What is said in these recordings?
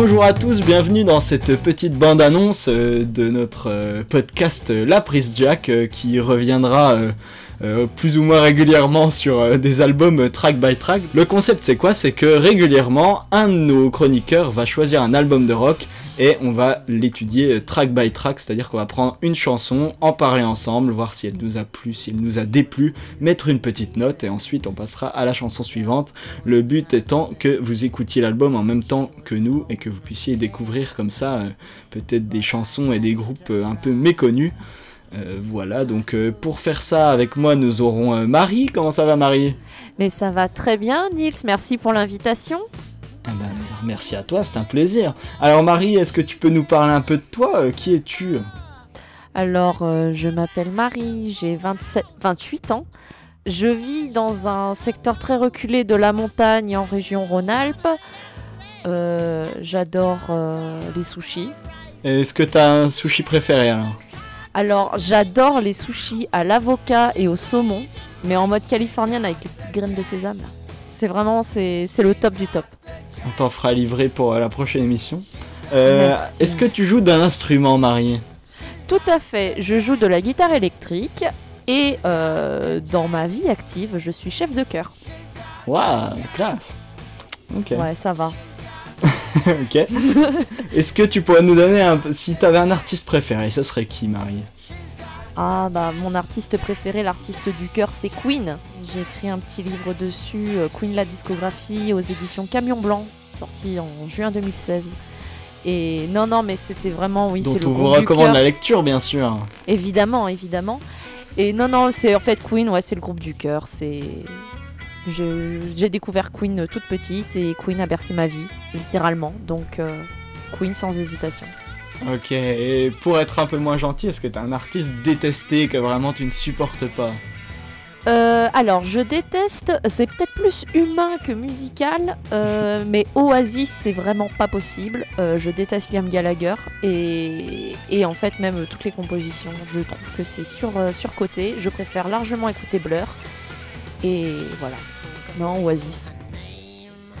Bonjour à tous, bienvenue dans cette petite bande-annonce euh, de notre euh, podcast euh, La Prise Jack qui reviendra plus ou moins régulièrement sur des albums track by track. Le concept c'est quoi? C'est que régulièrement un de nos chroniqueurs va choisir un album de rock et on va l'étudier track by track, c'est-à-dire qu'on va prendre une chanson, en parler ensemble, voir si elle nous a plu, si elle nous a déplu, mettre une petite note et ensuite on passera à la chanson suivante. Le but étant que vous écoutiez l'album en même temps que nous et que vous puissiez découvrir comme ça euh, peut-être des chansons et des groupes euh, un peu méconnus. Euh, voilà, donc pour faire ça avec moi, nous aurons Marie. Comment ça va, Marie? Mais ça va très bien, Nils. Merci pour l'invitation. Ah ben, merci à toi, c'est un plaisir. Alors Marie, est-ce que tu peux nous parler un peu de toi? Euh, Qui es-tu? Alors, euh, je m'appelle Marie, j'ai 28 ans. Je vis dans un secteur très reculé de la montagne en région Rhône-Alpes. Euh, j'adore les sushis. Est-ce que tu as un sushi préféré alors? Alors, j'adore les sushis à l'avocat et au saumon, mais en mode californienne avec les petites graines de sésame. C'est vraiment, c'est le top du top. On t'en fera livrer pour euh, la prochaine émission. Euh, est-ce que tu joues d'un instrument, Marie? Tout à fait. Je joue de la guitare électrique et euh, dans ma vie active, je suis chef de chœur. Waouh, classe. Ok. Ouais, ça va. ok. Est-ce que tu pourrais nous donner un... Si tu avais un artiste préféré, ce serait qui, Marie? Ah bah mon artiste préféré, l'artiste du cœur, c'est Queen. J'ai écrit un petit livre dessus, Queen la discographie, aux éditions Camion Blanc, sorti en juin 2016. Et non, non, mais c'était vraiment, oui, c'est le on vous recommande la lecture, bien sûr. Évidemment, évidemment. Et non, non, c'est en fait Queen, ouais, c'est le groupe du cœur. C'est j'ai découvert Queen toute petite et Queen a bercé ma vie, littéralement. Donc euh, Queen sans hésitation. Ok, et pour être un peu moins gentil, est-ce que t'es un artiste détesté que vraiment tu ne supportes pas? Euh, alors, je déteste, c'est peut-être plus humain que musical, euh, mais Oasis, c'est vraiment pas possible. Euh, je déteste Liam Gallagher et, et, en fait, même toutes les compositions, je trouve que c'est sur, surcoté. Je préfère largement écouter Blur. Et voilà. Non, Oasis.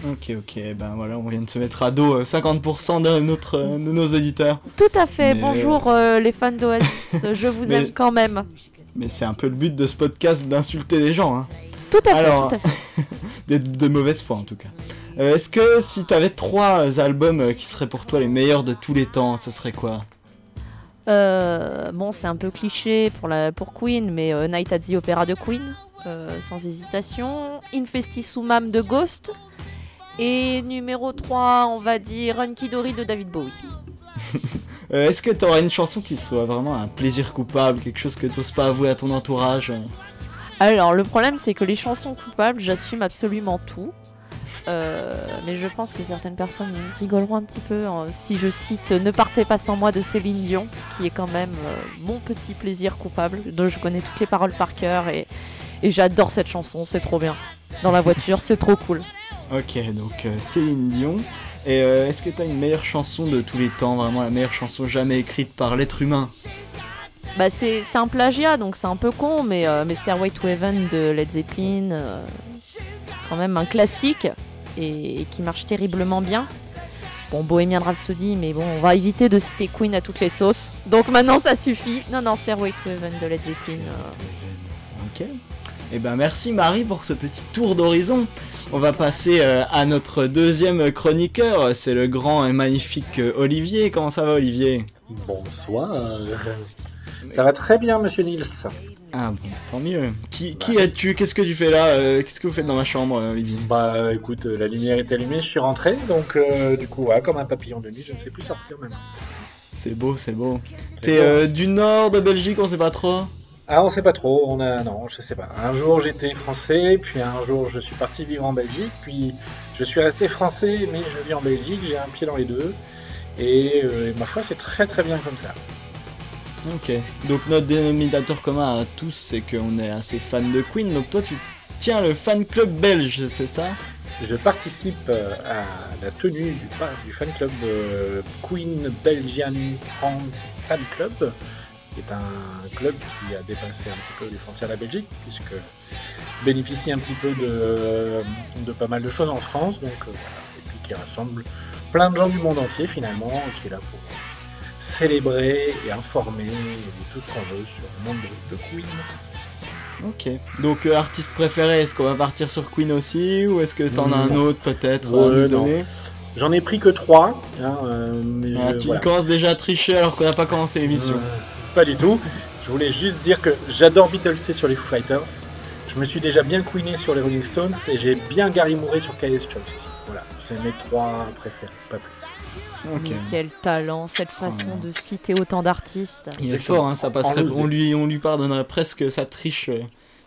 Ok, ok, ben voilà, on vient de se mettre à dos 50% de, notre, de nos auditeurs. Tout à fait, bonjour euh, les fans d'Oasis, je vous aime quand même. Mais c'est un peu le but de ce podcast d'insulter les gens. Hein. Tout à fait, tout à fait. de, mauvaise foi en tout cas. Euh, est-ce que si tu avais trois albums euh, qui seraient pour toi les meilleurs de tous les temps, ce serait quoi? Bon, c'est un peu cliché pour, la, pour Queen, mais Night at the Opera de Queen, sans hésitation. Infestissumam de Ghost, et numéro 3, on va dire Dory de David Bowie. Euh, est-ce que tu aurais une chanson qui soit vraiment un plaisir coupable, quelque chose que tu n'oses pas avouer à ton entourage Alors, le problème, c'est que les chansons coupables, j'assume absolument tout. Euh, mais je pense que certaines personnes rigoleront un petit peu hein, si je cite Ne partez pas sans moi de Céline Dion, qui est quand même euh, mon petit plaisir coupable, dont je connais toutes les paroles par cœur et, et j'adore cette chanson, c'est trop bien. Dans la voiture, c'est trop cool. Ok, donc euh, Céline Dion. Et euh, est-ce que tu as une meilleure chanson de tous les temps, vraiment la meilleure chanson jamais écrite par l'être humain? Bah c'est un plagiat, donc c'est un peu con, mais, euh, mais Stairway to Heaven de Led Zeppelin, quand même un classique et, qui marche terriblement bien. Bon, Bohemian Rhapsody, mais bon, on va éviter de citer Queen à toutes les sauces. Donc maintenant, ça suffit. Non, non, Stairway to Heaven de Led Zeppelin. Ok. Eh ben merci Marie pour ce petit tour d'horizon. On va passer euh, à notre deuxième chroniqueur, c'est le grand et magnifique euh, Olivier. Comment ça va Olivier? Bonsoir. Ça va très bien Monsieur Nils. Ah bon, tant mieux. Qui, qui bah. es-tu Qu'est-ce que tu fais là euh, Qu'est-ce que vous faites dans ma chambre, Olivier? Bah écoute, la lumière est allumée, je suis rentré, donc du coup, comme un papillon de nuit, je ne sais plus sortir maintenant. C'est beau, c'est beau. T'es du nord de Belgique, on sait pas trop? Ah, on sait pas trop. On a non, je sais pas. Un jour j'étais français, puis un jour je suis parti vivre en Belgique, puis je suis resté français, mais je vis en Belgique. J'ai un pied dans les deux, et euh, ma foi, c'est très très bien comme ça. Ok. Donc notre dénominateur commun à tous, c'est qu'on est assez fan de Queen. Donc toi, tu tiens le fan club belge, c'est ça? Je participe euh, à la tenue du, du fan club de Queen Belgian Fan Club est un club qui a dépassé un petit peu les frontières de la Belgique, puisque bénéficie un petit peu de, de pas mal de choses en France, donc, euh, et puis qui rassemble plein de gens du monde entier finalement qui est là pour célébrer et informer et tout ce qu'on veut sur le monde de, de Queen. Ok. Donc, euh, artiste préféré, est-ce qu'on va partir sur Queen aussi Ou est-ce que t'en as un autre peut-être Ouais, J'en ai pris que trois, hein, euh, mais Ah, je- Tu voilà. commences déjà à tricher alors qu'on n'a pas commencé l'émission. Pas du tout. Je voulais juste dire que j'adore Beatles sur les Foo Fighters. Je me suis déjà bien queené sur les Rolling Stones et j'ai bien Gary Mourray sur KS Choice aussi. Voilà, c'est mes trois préférés, pas plus. Ok. Mais quel talent, cette façon de citer autant d'artistes. Il est fort, hein, ça passerait, on lui, on lui pardonnerait presque sa triche euh,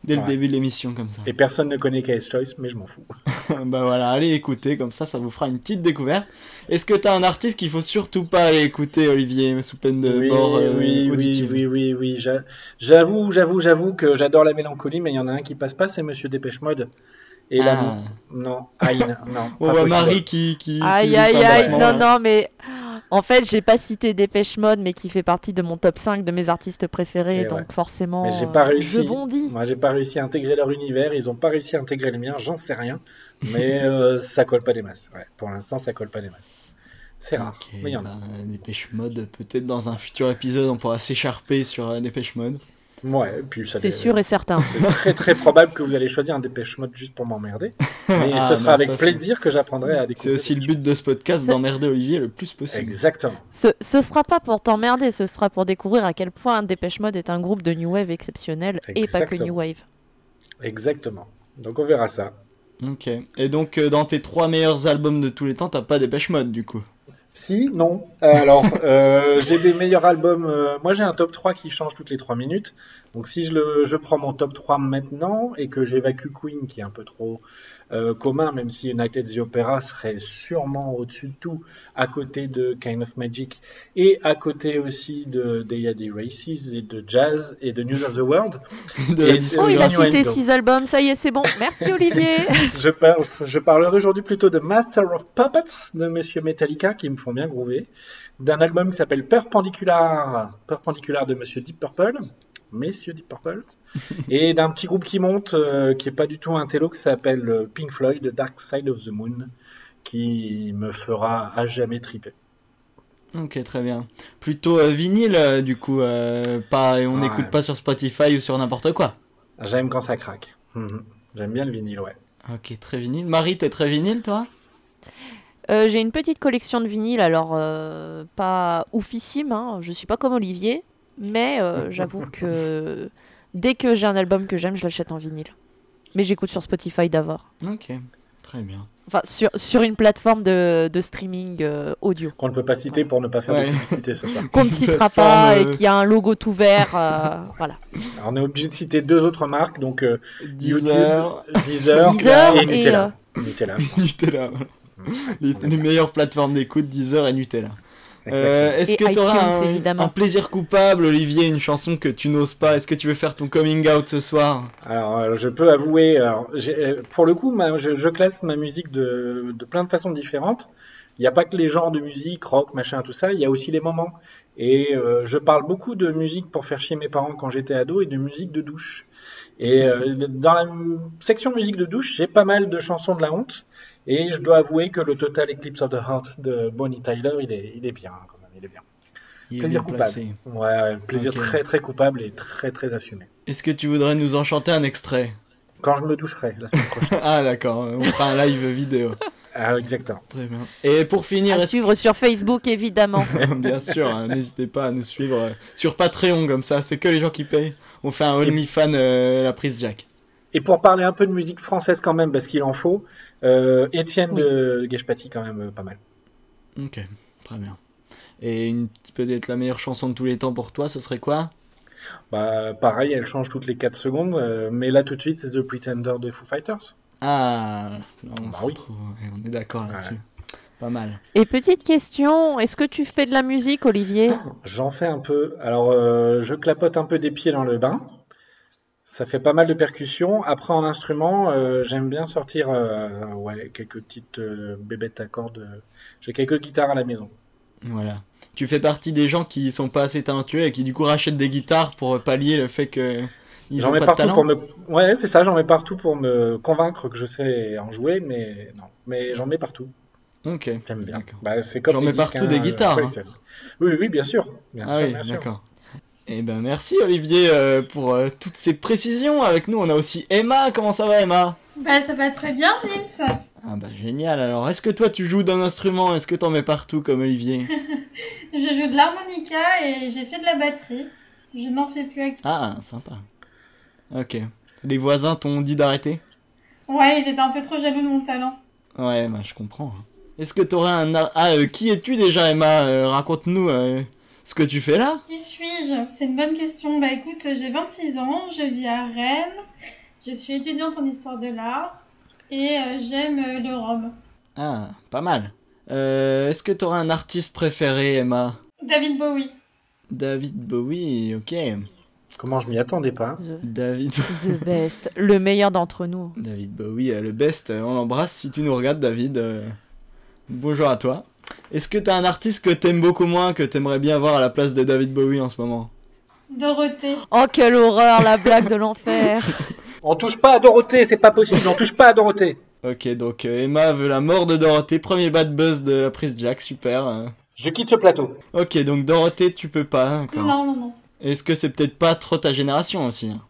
dès le début de l'émission comme ça. Et personne ne connaît KS Choice, mais je m'en fous. bah voilà, allez écouter, comme ça, ça vous fera une petite découverte. Est-ce que t'as un artiste qu'il faut surtout pas aller écouter, Olivier, sous peine de oui, mort euh, oui, oui, auditive oui, oui, oui, j'a- J'avoue, j'avoue, j'avoue que j'adore la mélancolie, mais il y en a un qui passe pas, c'est Monsieur Dépêche Mode. Et là, Ah. non, non, aïe, non. On voit. Marie qui. qui Aïe aïe aïe, non là. non mais en fait j'ai pas cité Dépêche Mode mais qui fait partie de mon top 5 de mes artistes préférés Et donc ouais. forcément Mais j'ai pas euh, réussi. je bondis. Moi, j'ai pas réussi à intégrer leur univers, ils ont pas réussi à intégrer le mien, j'en sais rien. Mais euh, ça colle pas des masses. Ouais, pour l'instant, ça colle pas des masses. C'est rare, Ok, mais il y en a. bah, Dépêche Mode, peut-être dans un futur épisode, on pourra s'écharper sur euh, Dépêche Mode. Ouais, et puis ça C'est sûr et certain. C'est très très probable que vous allez choisir un dépêche mode juste pour m'emmerder. Mais Ah, ce sera non, avec ça, c'est- plaisir que j'apprendrai à C'est découvrir. aussi le but de ce podcast, d'emmerder Olivier le plus possible. Exactement. Ce, ce sera pas pour t'emmerder, ce sera pour découvrir à quel point Dépêche Mode est un groupe de New Wave exceptionnel et pas que. New Wave. Exactement. Donc on verra ça. Ok. Et donc, euh, dans tes trois meilleurs albums de tous les temps, t'as pas Dépêche Mode du coup? Si, non. Alors, euh, j'ai des meilleurs albums. euh, moi, j'ai un top 3 qui change toutes les 3 minutes. Donc, si je, le, je prends mon top 3 maintenant et que j'évacue Queen, qui est un peu trop euh, commun, même si United the Opera serait sûrement au-dessus de tout, à côté de Kind of Magic et à côté aussi de Day des Races et de Jazz et de News of the World, de Et- la Oh, il a cité six albums, ça y est, c'est bon. Merci Olivier. je, parle, je parlerai aujourd'hui plutôt de Master of Puppets de Monsieur Metallica qui me font bien groover, d'un album qui s'appelle Perpendicular, Perpendicular de Monsieur Deep Purple, Messieurs Deep Purple, et d'un petit groupe qui monte, euh, qui est pas du tout un télo, qui s'appelle euh, Pink Floyd, The Dark Side of the Moon, qui me fera à jamais triper. Ok, très bien. Plutôt euh, vinyle, euh, du coup, euh, pas, et on Ouais. n'écoute pas sur Spotify ou sur n'importe quoi. J'aime quand ça craque. Mhm. J'aime bien le vinyle, ouais. Ok, très vinyle. Marie, t'es très vinyle, toi? Euh, J'ai une petite collection de vinyles, alors euh, pas oufissime, hein, je suis pas comme Olivier, mais euh, j'avoue que dès que j'ai un album que j'aime, je l'achète en vinyle. Mais j'écoute sur Spotify d'abord. Ok, très bien. Enfin, sur, sur une plateforme de, de streaming euh, audio. Qu'on ne peut pas citer pour ne pas faire Ouais. de publicité ce soir. Qu'on ne citera pas et qui a un logo tout vert. euh, voilà. Alors, on est obligé de citer deux autres marques, donc euh, Deezer, YouTube, Deezer, Deezer et et, Nutella. Nutella. Nutella. Les, les meilleures plateformes d'écoute, Deezer et Nutella. Euh, Est-ce que tu auras un, évidemment. un plaisir coupable, Olivier, une chanson que tu n'oses pas? Est-ce que tu veux faire ton coming out ce soir? Alors, euh, je peux avouer, alors, euh, pour le coup, ma- je, je classe ma musique de, de plein de façons différentes. Il n'y a pas que les genres de musique, rock, machin, tout ça, il y a aussi les moments. Et euh, je parle beaucoup de musique pour faire chier mes parents quand j'étais ado et de musique de douche. Et euh, dans la section musique de douche, j'ai pas mal de chansons de la honte. Et je dois avouer que le Total Eclipse of the Heart de Bonnie Tyler, il est, il est bien quand même, il est bien. Il est Plaisir bien coupable. placé. Ouais, plaisir très très coupable et très très assumé. Est-ce que tu voudrais nous en chanter un extrait? Quand je me doucherai la semaine prochaine. Ah d'accord, on fera un live vidéo. ah, exactement. Très bien. Et pour finir, À suivre sur Facebook, évidemment. Bien sûr, hein, n'hésitez pas à nous suivre euh, sur Patreon comme ça, c'est que les gens qui payent. On fait un OnlyFan euh, la prise Jack. Et pour parler un peu de musique française quand même, parce qu'il en faut, euh, Étienne de Geshpati quand même euh, pas mal. Ok, très bien. Et une peut-être la meilleure chanson de tous les temps pour toi, ce serait quoi? Bah, pareil, elle change toutes les 4 secondes, euh, mais là tout de suite c'est The Pretender de Foo Fighters. Ah, on Bah se oui. retrouve, on est d'accord là-dessus. Ouais. Pas mal. Et petite question, est-ce que tu fais de la musique, Olivier? J'en fais un peu. Alors, euh, je clapote un peu des pieds dans le bain. Ça fait pas mal de percussions. Après, en instrument, euh, j'aime bien sortir euh, ouais, quelques petites euh, bébêtes à cordes. J'ai quelques guitares à la maison. Voilà. Tu fais partie des gens qui sont pas assez talentueux et qui du coup rachètent des guitares pour pallier le fait que ils ont mets pas de partout talent. pour me. Ouais, c'est ça, j'en mets partout pour me convaincre que je sais en jouer, mais non. Mais j'en mets partout. Ok. J'aime bien. Bah, c'est comme J'en mets disques, partout des hein, guitares, hein. Oui, oui, bien sûr. Bien ah sûr, oui, bien sûr. d'accord. Eh ben merci Olivier euh, pour euh, toutes ces précisions avec nous. On a aussi Emma. Comment ça va Emma? Bah ça va très bien Nils. Ah bah génial. Alors est-ce que toi tu joues d'un instrument? Est-ce que t'en mets partout comme Olivier? Je joue de l'harmonica et j'ai fait de la batterie. Je n'en fais plus actuellement. Ah sympa. Ok. Les voisins t'ont dit d'arrêter? Ouais, ils étaient un peu trop jaloux de mon talent. Ouais, bah je comprends. Est-ce que t'aurais un... Ah, euh, qui es-tu déjà Emma? Raconte-nous euh, ce que tu fais là. Qui suis-je? C'est une bonne question. Bah écoute, j'ai 26 ans, je vis à Rennes, je suis étudiante en histoire de l'art et euh, j'aime euh, le rhum. Ah, pas mal. Euh, Est-ce que t'aurais un artiste préféré Emma? David Bowie. David Bowie, ok. Comment je m'y attendais pas. The, David... the best. Le meilleur d'entre nous. David Bowie, le best, on l'embrasse si tu nous regardes David. euh, Bonjour à toi. Est-ce que t'as un artiste que t'aimes beaucoup moins, que t'aimerais bien voir à la place de David Bowie en ce moment? Dorothée. Oh, quelle horreur, la blague de l'enfer. On touche pas à Dorothée, c'est pas possible. On touche pas à Dorothée. Ok, donc euh, Emma veut la mort de Dorothée, premier bad buzz de la prise Jack, super. euh. Je quitte ce plateau. Ok, donc Dorothée, tu peux pas, hein. Non, non, non. Est-ce que c'est peut-être pas trop ta génération aussi hein?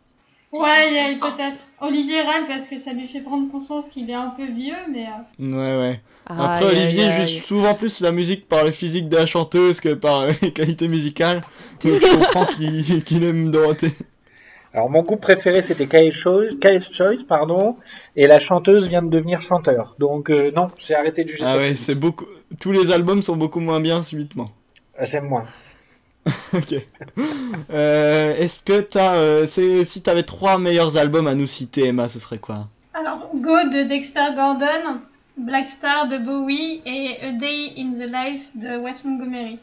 Ouais, il y a peut-être. Olivier râle parce que ça lui fait prendre conscience qu'il est un peu vieux, mais... euh, Ouais, ouais. Après, Olivier aïe. juge souvent plus la musique par le physique de la chanteuse que par euh, les qualités musicales. Donc je comprends qu'il qu'il aime Dorothée. Alors mon groupe préféré c'était KS Choice, KS Choice pardon, et la chanteuse vient de devenir chanteur. Donc euh, non, j'ai arrêté de juger. Ah ouais, c'est beaucoup. Tous les albums sont beaucoup moins bien subitement. Ah, J'aime moins. Ok. Euh, Est-ce que t'as, euh, si t'avais trois meilleurs albums à nous citer, Emma, ce serait quoi? Alors, Go de Dexter Gordon, Black Star de Bowie et A Day in the Life de Wes Montgomery.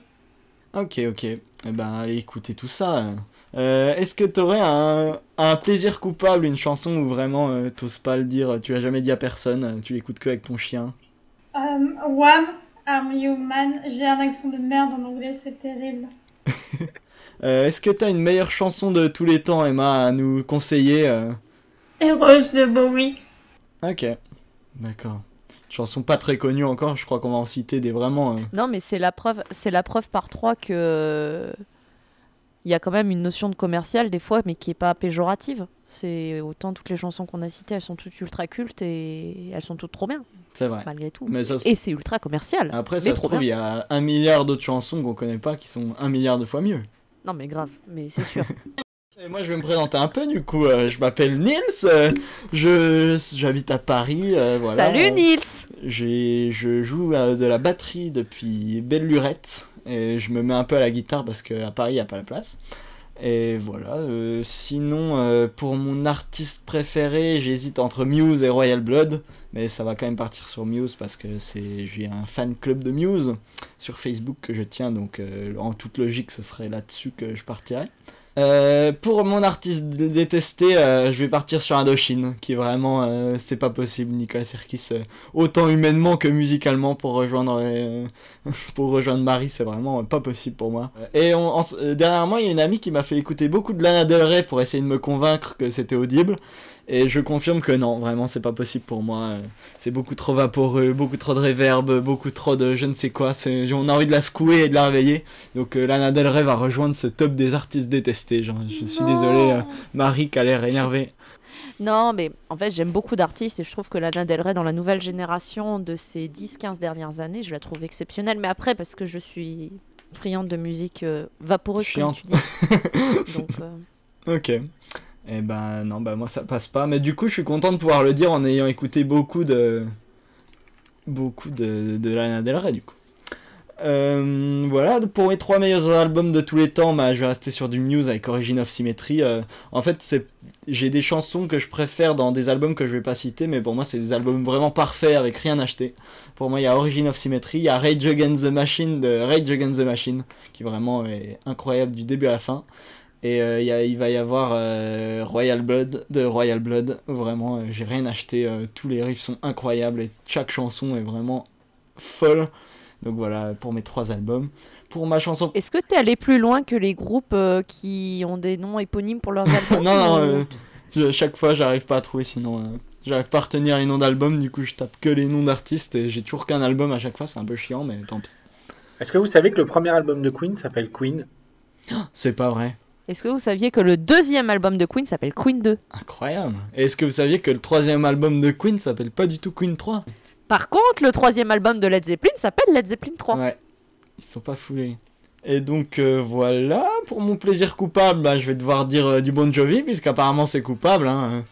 Ok, ok. Eh ben, allez écouter tout ça. Euh, Est-ce que t'aurais un, un plaisir coupable, une chanson où vraiment euh, t'oses pas le dire, tu l'as jamais dit à personne, tu l'écoutes que avec ton chien? Euh, Wham, Are You Man J'ai un accent de merde en anglais, c'est terrible. Euh, Est-ce que t'as une meilleure chanson de tous les temps, Emma, à nous conseiller euh? Heureuse de Bowie. Ok, d'accord. Une chanson pas très connue encore, je crois qu'on va en citer des vraiment. euh, Non, mais c'est la preuve, c'est la preuve par trois que il y a quand même une notion de commercial des fois, mais qui est pas péjorative. C'est autant toutes les chansons qu'on a citées, elles sont toutes ultra cultes et elles sont toutes trop bien, C'est vrai. malgré tout. Mais ça, Et c'est ultra commercial. Après, mais ça se trouve, il y a un milliard d'autres chansons qu'on connaît pas qui sont un milliard de fois mieux. Non, mais grave, mais c'est sûr. Et moi, je vais me présenter un peu, du coup. euh, je m'appelle Nils, euh, je j'habite à Paris. euh, voilà. Salut Nils J'ai, je joue de la batterie depuis belle lurette et je me mets un peu à la guitare parce qu'à Paris il n'y a pas la place. Et voilà. sinon, pour mon artiste préféré, j'hésite entre Muse et Royal Blood, mais ça va quand même partir sur Muse parce que c'est j'ai un fan club de Muse sur Facebook que je tiens, donc en toute logique, ce serait là-dessus que je partirais. Euh, pour mon artiste détesté, euh, je vais partir sur Indochine, qui vraiment, euh, c'est pas possible, Nicolas Sirkis, autant humainement que musicalement pour rejoindre, pour rejoindre Marie, c'est vraiment pas possible pour moi. Et on, en- dernièrement, il y a une amie qui m'a fait écouter beaucoup de Lana Del Rey pour essayer de me convaincre que c'était audible, et je confirme que non, vraiment, c'est pas possible pour moi. euh, c'est beaucoup trop vaporeux, beaucoup trop de reverb, beaucoup trop de je ne sais quoi. On a envie de la secouer et de la réveiller. Donc euh, Lana Del Rey va rejoindre ce top des artistes détestés. Genre, je suis désolé, euh, Marie qui a l'air énervée. Non, mais en fait, j'aime beaucoup d'artistes et je trouve que Lana Del Rey, dans la nouvelle génération de ces 10-15 dernières années, je la trouve exceptionnelle. Mais après, parce que je suis friande de musique euh, vaporeuse, Chiante. comme tu dis. Donc, euh, Ok. Eh ben non, bah moi ça passe pas. Mais du coup, je suis content de pouvoir le dire en ayant écouté beaucoup de beaucoup de, de Lana Del Rey du coup. Euh, voilà, pour mes trois meilleurs albums de tous les temps, bah, je vais rester sur du Muse avec Origin of Symmetry. Euh, en fait, j'ai des chansons que je préfère dans des albums que je vais pas citer, mais pour moi, c'est des albums vraiment parfaits avec rien acheté. Pour moi, il y a Origin of Symmetry, il y a Rage Against the Machine de Rage Against the Machine, qui vraiment est incroyable du début à la fin. Et euh, il y a- il va y avoir euh, Royal Blood de Royal Blood. Vraiment, euh, j'ai rien acheté. euh, tous les riffs sont incroyables et chaque chanson est vraiment folle. Donc voilà pour mes trois albums. Pour ma chanson. Est-ce que t'es allé plus loin que les groupes euh, qui ont des noms éponymes pour leurs albums non, non, euh, je- chaque fois j'arrive pas à trouver sinon. euh, J'arrive pas à retenir les noms d'albums, du coup je tape que les noms d'artistes et j'ai toujours qu'un album à chaque fois, c'est un peu chiant, mais tant pis. Est-ce que vous savez que le premier album de Queen s'appelle Queen? C'est pas vrai. Est-ce que vous saviez que le deuxième album de Queen s'appelle Queen 2 Incroyable. Et est-ce que vous saviez que le troisième album de Queen s'appelle pas du tout Queen 3 Par contre, le troisième album de Led Zeppelin s'appelle Led Zeppelin 3. Ouais. Ils sont pas foulés. Et donc euh, voilà, pour mon plaisir coupable, bah, je vais devoir dire euh, du Bon Jovi, puisqu'apparemment c'est coupable. Hein.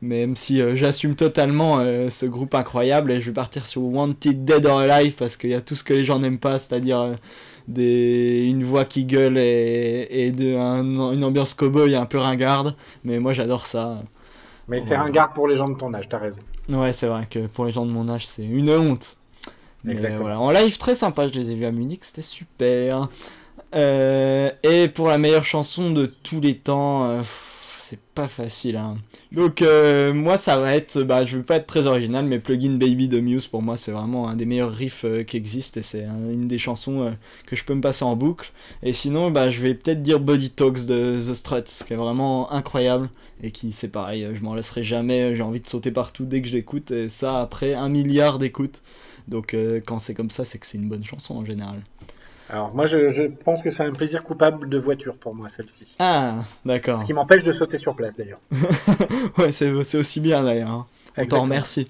Même si euh, j'assume totalement euh, ce groupe incroyable et je vais partir sur Wanted Dead or Alive parce qu'il y a tout ce que les gens n'aiment pas, c'est-à-dire euh, des... une voix qui gueule et, et de... un- une ambiance cowboy un peu ringarde. Mais moi j'adore ça. Mais c'est ringard pour les gens de ton âge, t'as raison. Ouais, c'est vrai que pour les gens de mon âge, c'est une honte. Mais Exactement. voilà, en live très sympa, je les ai vus à Munich, c'était super. Et pour la meilleure chanson de tous les temps, pff, c'est pas facile. Hein. Donc euh, moi ça va être, bah je vais pas être très original, mais Plugin Baby de Muse pour moi c'est vraiment un des meilleurs riffs euh, qui existent et c'est un- une des chansons euh, que je peux me passer en boucle. Et sinon bah je vais peut-être dire Body Talks de The Struts, qui est vraiment incroyable et qui c'est pareil, je m'en laisserai jamais, j'ai envie de sauter partout dès que je l'écoute et ça après un milliard d'écoutes. Donc quand c'est comme ça, c'est que c'est une bonne chanson en général. Alors moi je, je pense que c'est un plaisir coupable de voiture pour moi celle-ci. Ah, d'accord. Ce qui m'empêche de sauter sur place d'ailleurs. Ouais, c'est aussi bien d'ailleurs. hein. On t'en remercie.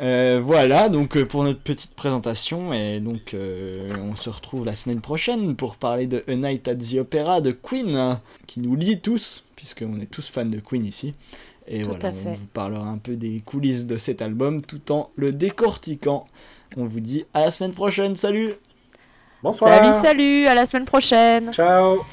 Euh, voilà, donc euh, pour notre petite présentation, et donc euh, on se retrouve la semaine prochaine pour parler de A Night at the Opera de Queen, hein, qui nous lie tous, puisqu'on est tous fans de Queen ici. Et Tout voilà, à on vous parlera un peu des coulisses de cet album tout en le décortiquant. On vous dit à la semaine prochaine, salut Bonsoir. Salut, salut, à la semaine prochaine Ciao.